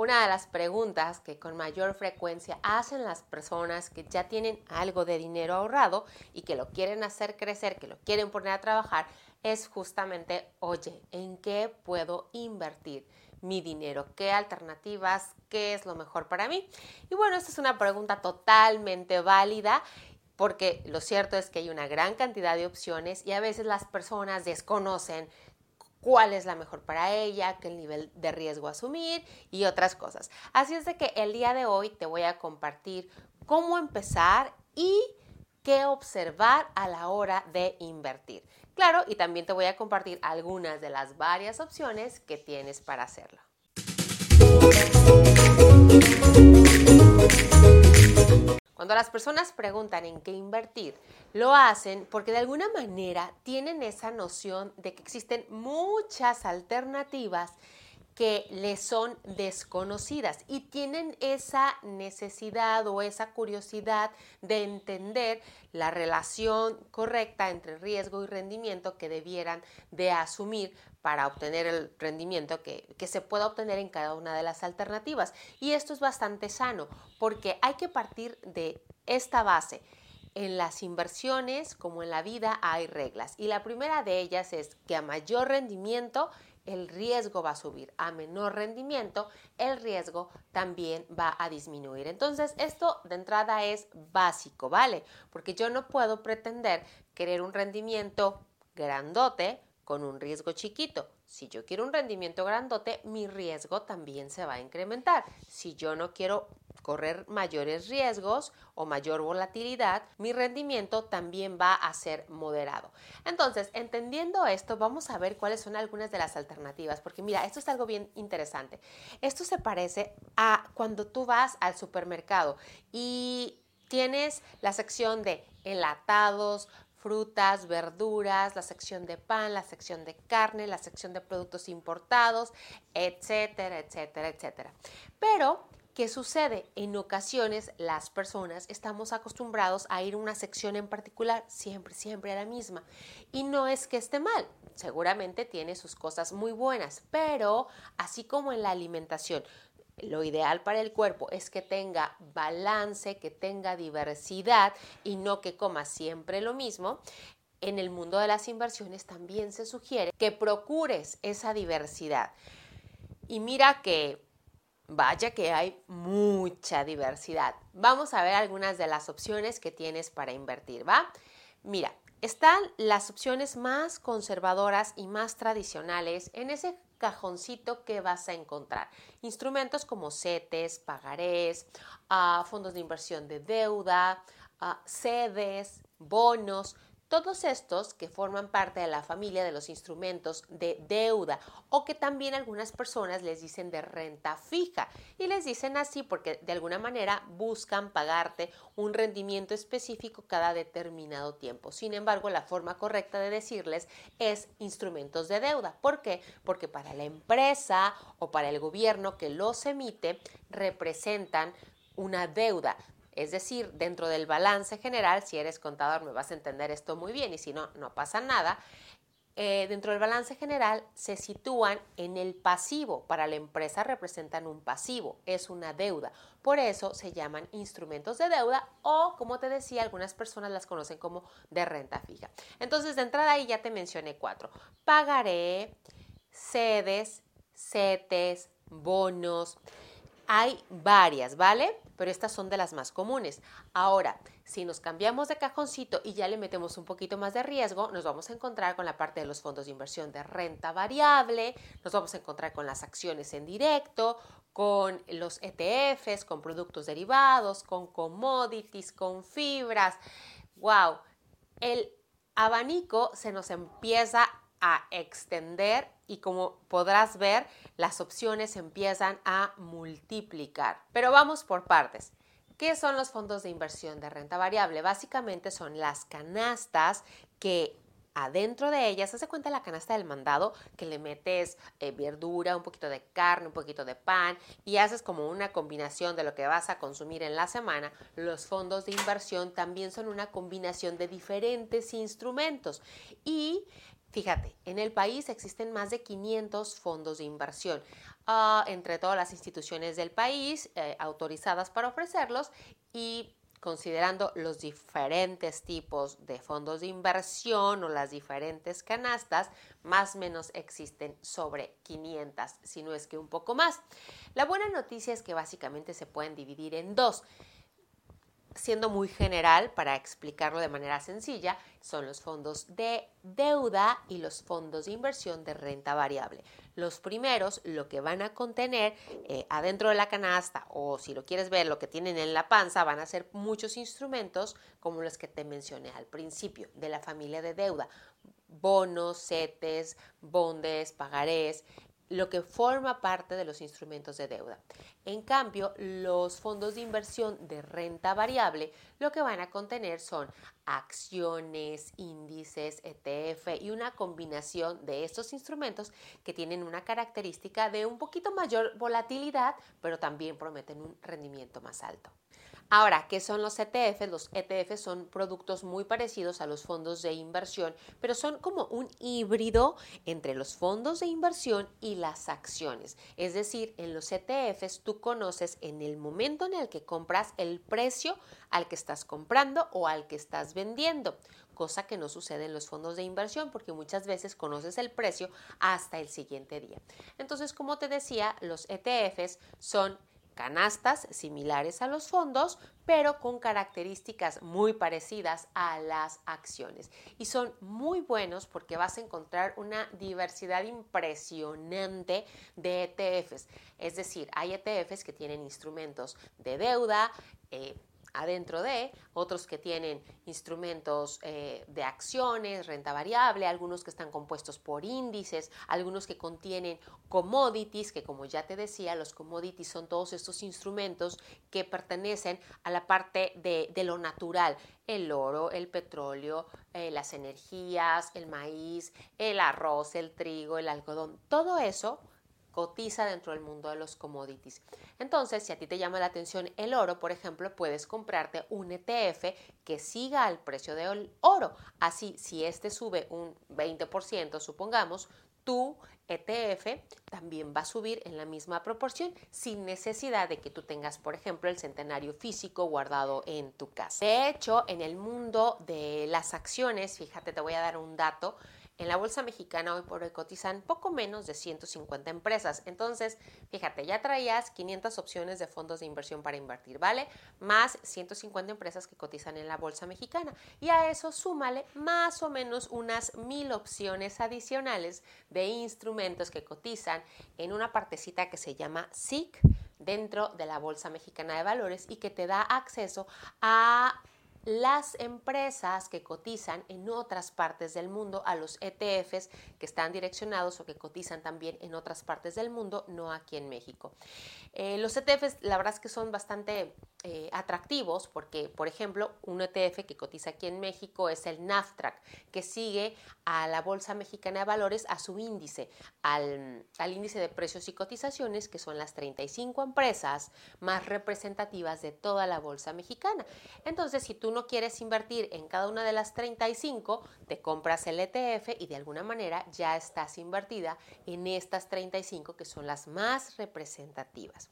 Una de las preguntas que con mayor frecuencia hacen las personas que ya tienen algo de dinero ahorrado y que lo quieren hacer crecer, que lo quieren poner a trabajar, es justamente, oye, ¿en qué puedo invertir mi dinero? ¿Qué alternativas? ¿Qué es lo mejor para mí? Y bueno, esta es una pregunta totalmente válida porque lo cierto es que hay una gran cantidad de opciones y a veces las personas desconocen cuál es la mejor para ella, qué nivel de riesgo asumir y otras cosas. Así es de que el día de hoy te voy a compartir cómo empezar y qué observar a la hora de invertir. Claro, y también te voy a compartir algunas de las varias opciones que tienes para hacerlo. Cuando las personas preguntan en qué invertir, lo hacen porque de alguna manera tienen esa noción de que existen muchas alternativas que les son desconocidas y tienen esa necesidad o esa curiosidad de entender la relación correcta entre riesgo y rendimiento que debieran de asumir para obtener el rendimiento que, que, se pueda obtener en cada una de las alternativas. Y esto es bastante sano porque hay que partir de esta base. En las inversiones, como en la vida, hay reglas. Y la primera de ellas es que a mayor rendimiento, el riesgo va a subir. A menor rendimiento, el riesgo también va a disminuir. Entonces, esto de entrada es básico, ¿vale? Porque yo no puedo pretender querer un rendimiento grandote con un riesgo chiquito. Si yo quiero un rendimiento grandote, mi riesgo también se va a incrementar. Si yo no quiero correr mayores riesgos o mayor volatilidad, mi rendimiento también va a ser moderado. Entonces, entendiendo esto, vamos a ver cuáles son algunas de las alternativas, porque mira, esto es algo bien interesante. Esto se parece a cuando tú vas al supermercado y tienes la sección de enlatados, frutas, verduras, la sección de pan, la sección de carne, la sección de productos importados, etcétera, etcétera, etcétera. Pero ¿Qué sucede? En ocasiones las personas estamos acostumbrados a ir a una sección en particular, siempre, siempre a la misma. Y no es que esté mal, seguramente tiene sus cosas muy buenas, pero así como en la alimentación, lo ideal para el cuerpo es que tenga balance, que tenga diversidad y no que coma siempre lo mismo. En el mundo de las inversiones también se sugiere que procures esa diversidad. Y mira que Vaya que hay mucha diversidad. Vamos a ver algunas de las opciones que tienes para invertir, ¿va? Mira, están las opciones más conservadoras y más tradicionales en ese cajoncito que vas a encontrar. Instrumentos como CETES, pagarés, ah, fondos de inversión de deuda, uh, sedes, bonos, todos estos que forman parte de la familia de los instrumentos de deuda o que también algunas personas les dicen de renta fija y les dicen así porque de alguna manera buscan pagarte un rendimiento específico cada determinado tiempo. Sin embargo, la forma correcta de decirles es instrumentos de deuda. ¿Por qué? Porque para la empresa o para el gobierno que los emite representan una deuda. Es decir, dentro del balance general, si eres contador me vas a entender esto muy bien y si no, no pasa nada. Eh, dentro del balance general se sitúan en el pasivo. Para la empresa representan un pasivo, es una deuda. Por eso se llaman instrumentos de deuda o, como te decía, algunas personas las conocen como de renta fija. Entonces, de entrada ahí ya te mencioné cuatro. Pagaré, sedes, CETES, bonos. Hay varias, ¿vale? pero estas son de las más comunes. Ahora, si nos cambiamos de cajoncito y ya le metemos un poquito más de riesgo, nos vamos a encontrar con la parte de los fondos de inversión de renta variable, nos vamos a encontrar con las acciones en directo, con los ETFs, con productos derivados, con commodities, con fibras. ¡Wow! El abanico se nos empieza a extender y como podrás ver, las opciones empiezan a multiplicar. Pero vamos por partes. ¿Qué son los fondos de inversión de renta variable? Básicamente son las canastas que adentro de ellas, hace cuenta la canasta del mandado que le metes eh, verdura, un poquito de carne, un poquito de pan y haces como una combinación de lo que vas a consumir en la semana. Los fondos de inversión también son una combinación de diferentes instrumentos y Fíjate, en el país existen más de 500 fondos de inversión uh, entre todas las instituciones del país eh, autorizadas para ofrecerlos y considerando los diferentes tipos de fondos de inversión o las diferentes canastas, más o menos existen sobre 500, si no es que un poco más. La buena noticia es que básicamente se pueden dividir en dos siendo muy general para explicarlo de manera sencilla, son los fondos de deuda y los fondos de inversión de renta variable. Los primeros, lo que van a contener eh, adentro de la canasta o si lo quieres ver, lo que tienen en la panza, van a ser muchos instrumentos como los que te mencioné al principio de la familia de deuda. Bonos, CETES, bondes, pagarés, lo que forma parte de los instrumentos de deuda. En cambio, los fondos de inversión de renta variable lo que van a contener son acciones, índices, ETF y una combinación de estos instrumentos que tienen una característica de un poquito mayor volatilidad, pero también prometen un rendimiento más alto. Ahora, ¿qué son los ETFs? Los ETFs son productos muy parecidos a los fondos de inversión, pero son como un híbrido entre los fondos de inversión y las acciones. Es decir, en los ETFs tú conoces en el momento en el que compras el precio al que estás comprando o al que estás vendiendo cosa que no sucede en los fondos de inversión porque muchas veces conoces el precio hasta el siguiente día. Entonces, como te decía, los ETFs son canastas similares a los fondos, pero con características muy parecidas a las acciones. Y son muy buenos porque vas a encontrar una diversidad impresionante de ETFs. Es decir, hay ETFs que tienen instrumentos de deuda, eh, adentro de, otros que tienen instrumentos eh, de acciones, renta variable, algunos que están compuestos por índices, algunos que contienen commodities, que como ya te decía, los commodities son todos estos instrumentos que pertenecen a la parte de, lo natural, el oro, el petróleo, eh, las energías, el maíz, el arroz, el trigo, el algodón, todo eso cotiza dentro del mundo de los commodities. Entonces, si a ti te llama la atención el oro, por ejemplo, puedes comprarte un ETF que siga al precio del oro. Así, si este sube un 20%, supongamos, tu ETF también va a subir en la misma proporción sin necesidad de que tú tengas, por ejemplo, el centenario físico guardado en tu casa. De hecho, en el mundo de las acciones, fíjate, te voy a dar un dato, en la bolsa mexicana hoy por hoy cotizan poco menos de 150 empresas. Entonces, fíjate, ya traías 500 opciones de fondos de inversión para invertir, ¿vale? Más 150 empresas que cotizan en la bolsa mexicana. Y a eso súmale más o menos unas mil opciones adicionales de instrumentos que cotizan en una partecita que se llama SIC dentro de la Bolsa Mexicana de Valores y que te da acceso a las empresas que cotizan en otras partes del mundo, a los ETFs que están direccionados o que cotizan también en otras partes del mundo, no aquí en México. Eh, los ETFs, la verdad es que son bastante eh, atractivos porque, por ejemplo, un ETF que cotiza aquí en México es el NAFTRAC, que sigue a la Bolsa Mexicana de Valores, a su índice, al, al índice de precios y cotizaciones, que son las 35 empresas más representativas de toda la Bolsa Mexicana. Entonces, si tú no quieres invertir en cada una de las 35, te compras el ETF y de alguna manera ya estás invertida en estas 35 que son las más representativas.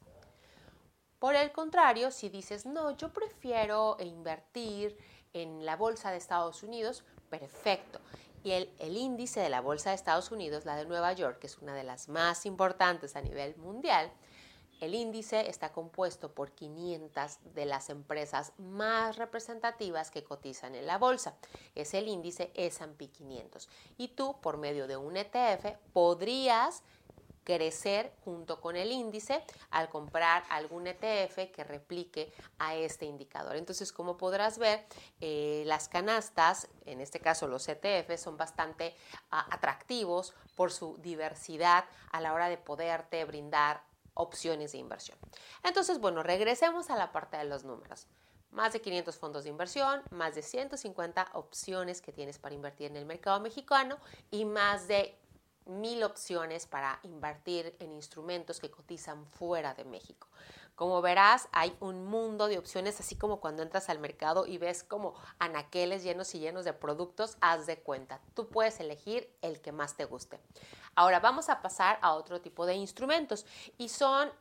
Por el contrario, si dices, no, yo prefiero invertir en la bolsa de Estados Unidos, perfecto. Y el, el, índice de la bolsa de Estados Unidos, la de Nueva York, que es una de las más importantes a nivel mundial, el índice está compuesto por 500 de las empresas más representativas que cotizan en la bolsa. Es el índice S&P 500. Y tú, por medio de un ETF, podrías crecer junto con el índice al comprar algún ETF que replique a este indicador. Entonces, como podrás ver, eh, las canastas, en este caso los ETF, son bastante ah, atractivos por su diversidad a la hora de poderte brindar opciones de inversión. Entonces, bueno, regresemos a la parte de los números. Más de 500 fondos de inversión, más de 150 opciones que tienes para invertir en el mercado mexicano y más de mil opciones para invertir en instrumentos que cotizan fuera de México. Como verás, hay un mundo de opciones, así como cuando entras al mercado y ves como anaqueles llenos y llenos de productos, haz de cuenta. Tú puedes elegir el que más te guste. Ahora vamos a pasar a otro tipo de instrumentos y son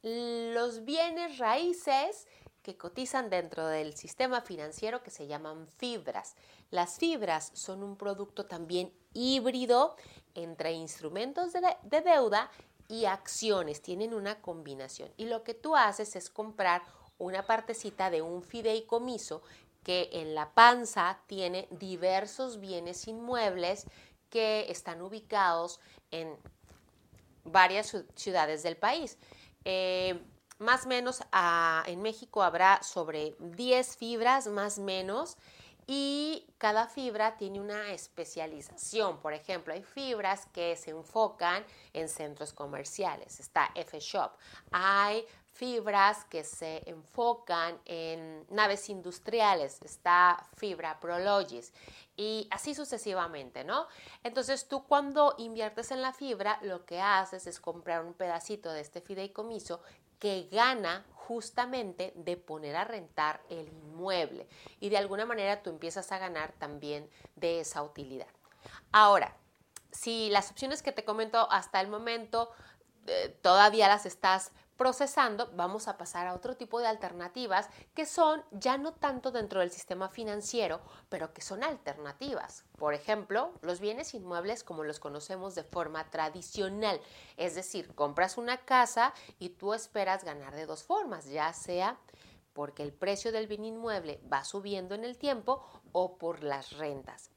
los bienes raíces que cotizan dentro del sistema financiero que se llaman fibras. Las fibras son un producto también híbrido entre instrumentos de, de deuda y acciones. Tienen una combinación. Y lo que tú haces es comprar una partecita de un fideicomiso que en la panza tiene diversos bienes inmuebles que están ubicados en varias ciudades del país. Eh, más o menos ah, en México habrá sobre 10 fibras, más o menos, y cada fibra tiene una especialización. Por ejemplo, hay fibras que se enfocan en centros comerciales, está F-Shop. Hay fibras que se enfocan en naves industriales, está Fibra Prologis y así sucesivamente, ¿no? Entonces tú cuando inviertes en la fibra, lo que haces es comprar un pedacito de este fideicomiso que gana justamente de poner a rentar el inmueble y de alguna manera tú empiezas a ganar también de esa utilidad. Ahora, si las opciones que te comento hasta el momento eh, todavía las estás procesando, vamos a pasar a otro tipo de alternativas que son ya no tanto dentro del sistema financiero, pero que son alternativas. Por ejemplo, los bienes inmuebles como los conocemos de forma tradicional, es decir, compras una casa y tú esperas ganar de dos formas, ya sea porque el precio del bien inmueble va subiendo en el tiempo o por las rentas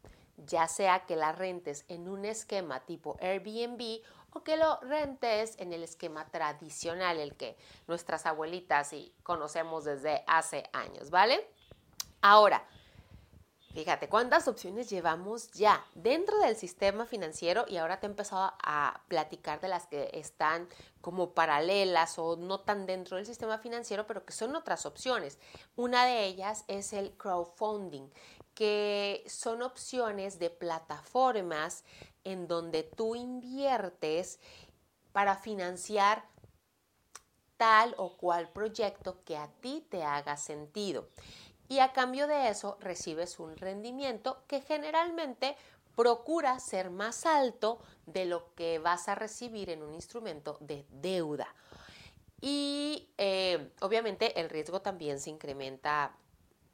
ya sea que la rentes en un esquema tipo Airbnb o que lo rentes en el esquema tradicional, el que nuestras abuelitas y conocemos desde hace años, ¿vale? Ahora, fíjate cuántas opciones llevamos ya dentro del sistema financiero y ahora te he empezado a platicar de las que están como paralelas o no tan dentro del sistema financiero, pero que son otras opciones. Una de ellas es el crowdfunding, que son opciones de plataformas en donde tú inviertes para financiar tal o cual proyecto que a ti te haga sentido. Y a cambio de eso recibes un rendimiento que generalmente procura ser más alto de lo que vas a recibir en un instrumento de deuda. Y eh, obviamente el riesgo también se incrementa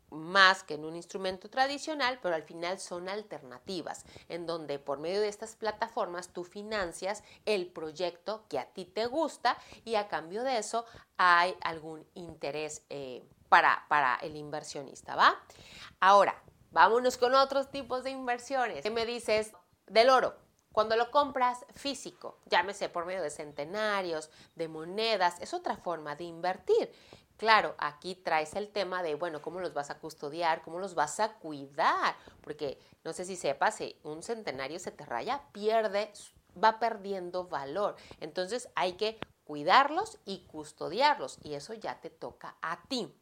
más que en un instrumento tradicional, pero al final son alternativas, en donde por medio de estas plataformas tú financias el proyecto que a ti te gusta y a cambio de eso hay algún interés eh, para, para el inversionista, ¿va? Ahora, vámonos con otros tipos de inversiones. ¿Qué me dices del oro? Cuando lo compras físico, llámese por medio de centenarios, de monedas, es otra forma de invertir. Claro, aquí traes el tema de, bueno, cómo los vas a custodiar, cómo los vas a cuidar, porque no sé si sepas, si un centenario se te raya, pierde, va perdiendo valor. Entonces hay que cuidarlos y custodiarlos y eso ya te toca a ti.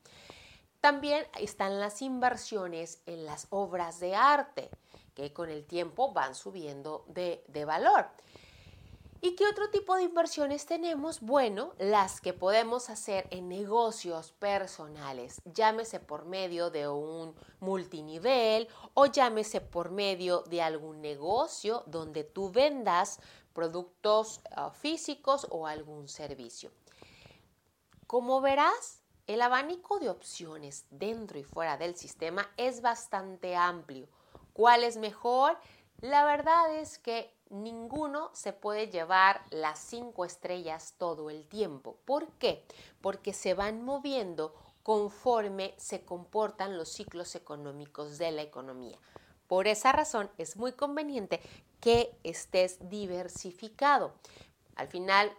También están las inversiones en las obras de arte, que con el tiempo van subiendo de, de valor. ¿Y qué otro tipo de inversiones tenemos? Bueno, las que podemos hacer en negocios personales, llámese por medio de un multinivel o llámese por medio de algún negocio donde tú vendas productos ah, físicos o algún servicio. Como verás, el abanico de opciones dentro y fuera del sistema es bastante amplio. ¿Cuál es mejor? La verdad es que ninguno se puede llevar las cinco estrellas todo el tiempo. ¿Por qué? Porque se van moviendo conforme se comportan los ciclos económicos de la economía. Por esa razón es muy conveniente que estés diversificado. Al final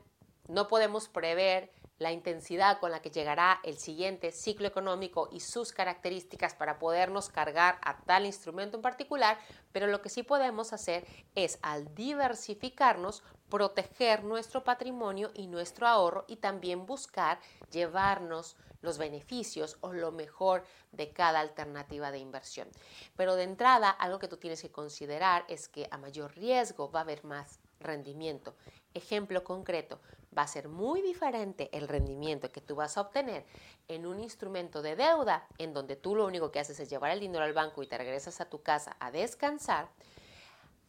no podemos prever la intensidad con la que llegará el siguiente ciclo económico y sus características para podernos cargar a tal instrumento en particular, pero lo que sí podemos hacer es al diversificarnos, proteger nuestro patrimonio y nuestro ahorro y también buscar llevarnos los beneficios o lo mejor de cada alternativa de inversión. Pero de entrada, algo que tú tienes que considerar es que a mayor riesgo va a haber más rendimiento. Ejemplo concreto, va a ser muy diferente el rendimiento que tú vas a obtener en un instrumento de deuda en donde tú lo único que haces es llevar el dinero al banco y te regresas a tu casa a descansar,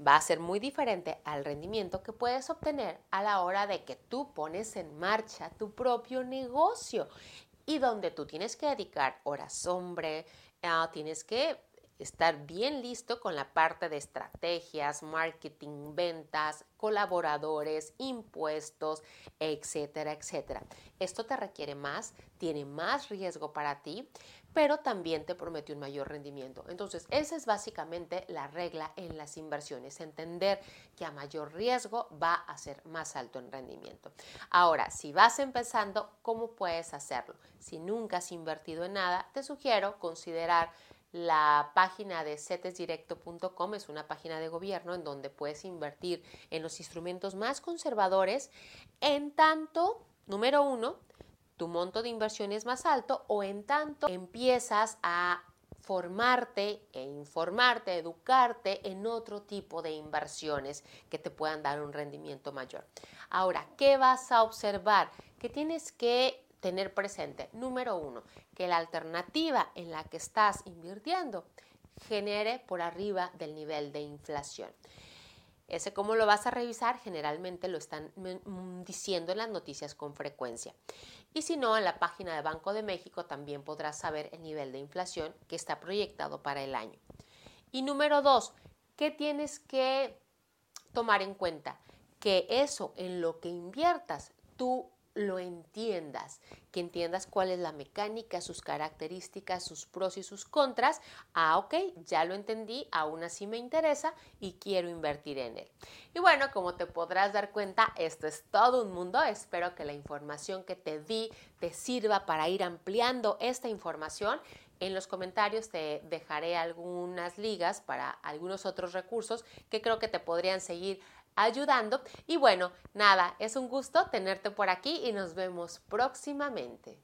va a ser muy diferente al rendimiento que puedes obtener a la hora de que tú pones en marcha tu propio negocio y donde tú tienes que dedicar horas hombre, ah, tienes que estar bien listo con la parte de estrategias, marketing, ventas, colaboradores, impuestos, etcétera, etcétera. Esto te requiere más, tiene más riesgo para ti, pero también te promete un mayor rendimiento. Entonces, esa es básicamente la regla en las inversiones, entender que a mayor riesgo va a ser más alto en rendimiento. Ahora, si vas empezando, ¿cómo puedes hacerlo? Si nunca has invertido en nada, te sugiero considerar la página de cetesdirecto.com es una página de gobierno en donde puedes invertir en los instrumentos más conservadores en tanto, número uno, tu monto de inversión es más alto o en tanto empiezas a formarte e informarte, educarte en otro tipo de inversiones que te puedan dar un rendimiento mayor. Ahora, ¿qué vas a observar? Que tienes que tener presente, número uno, que la alternativa en la que estás invirtiendo genere por arriba del nivel de inflación. Ese cómo lo vas a revisar, generalmente lo están mm, diciendo en las noticias con frecuencia. Y si no, en la página de Banco de México también podrás saber el nivel de inflación que está proyectado para el año. Y número dos, ¿qué tienes que tomar en cuenta? Que eso en lo que inviertas, tú lo entiendas, que entiendas cuál es la mecánica, sus características, sus pros y sus contras. Ah, ok, ya lo entendí, aún así me interesa y quiero invertir en él. Y bueno, como te podrás dar cuenta, esto es todo un mundo. Espero que la información que te di te sirva para ir ampliando esta información. En los comentarios te dejaré algunas ligas para algunos otros recursos que creo que te podrían seguir ayudando. Y bueno, nada, es un gusto tenerte por aquí y nos vemos próximamente.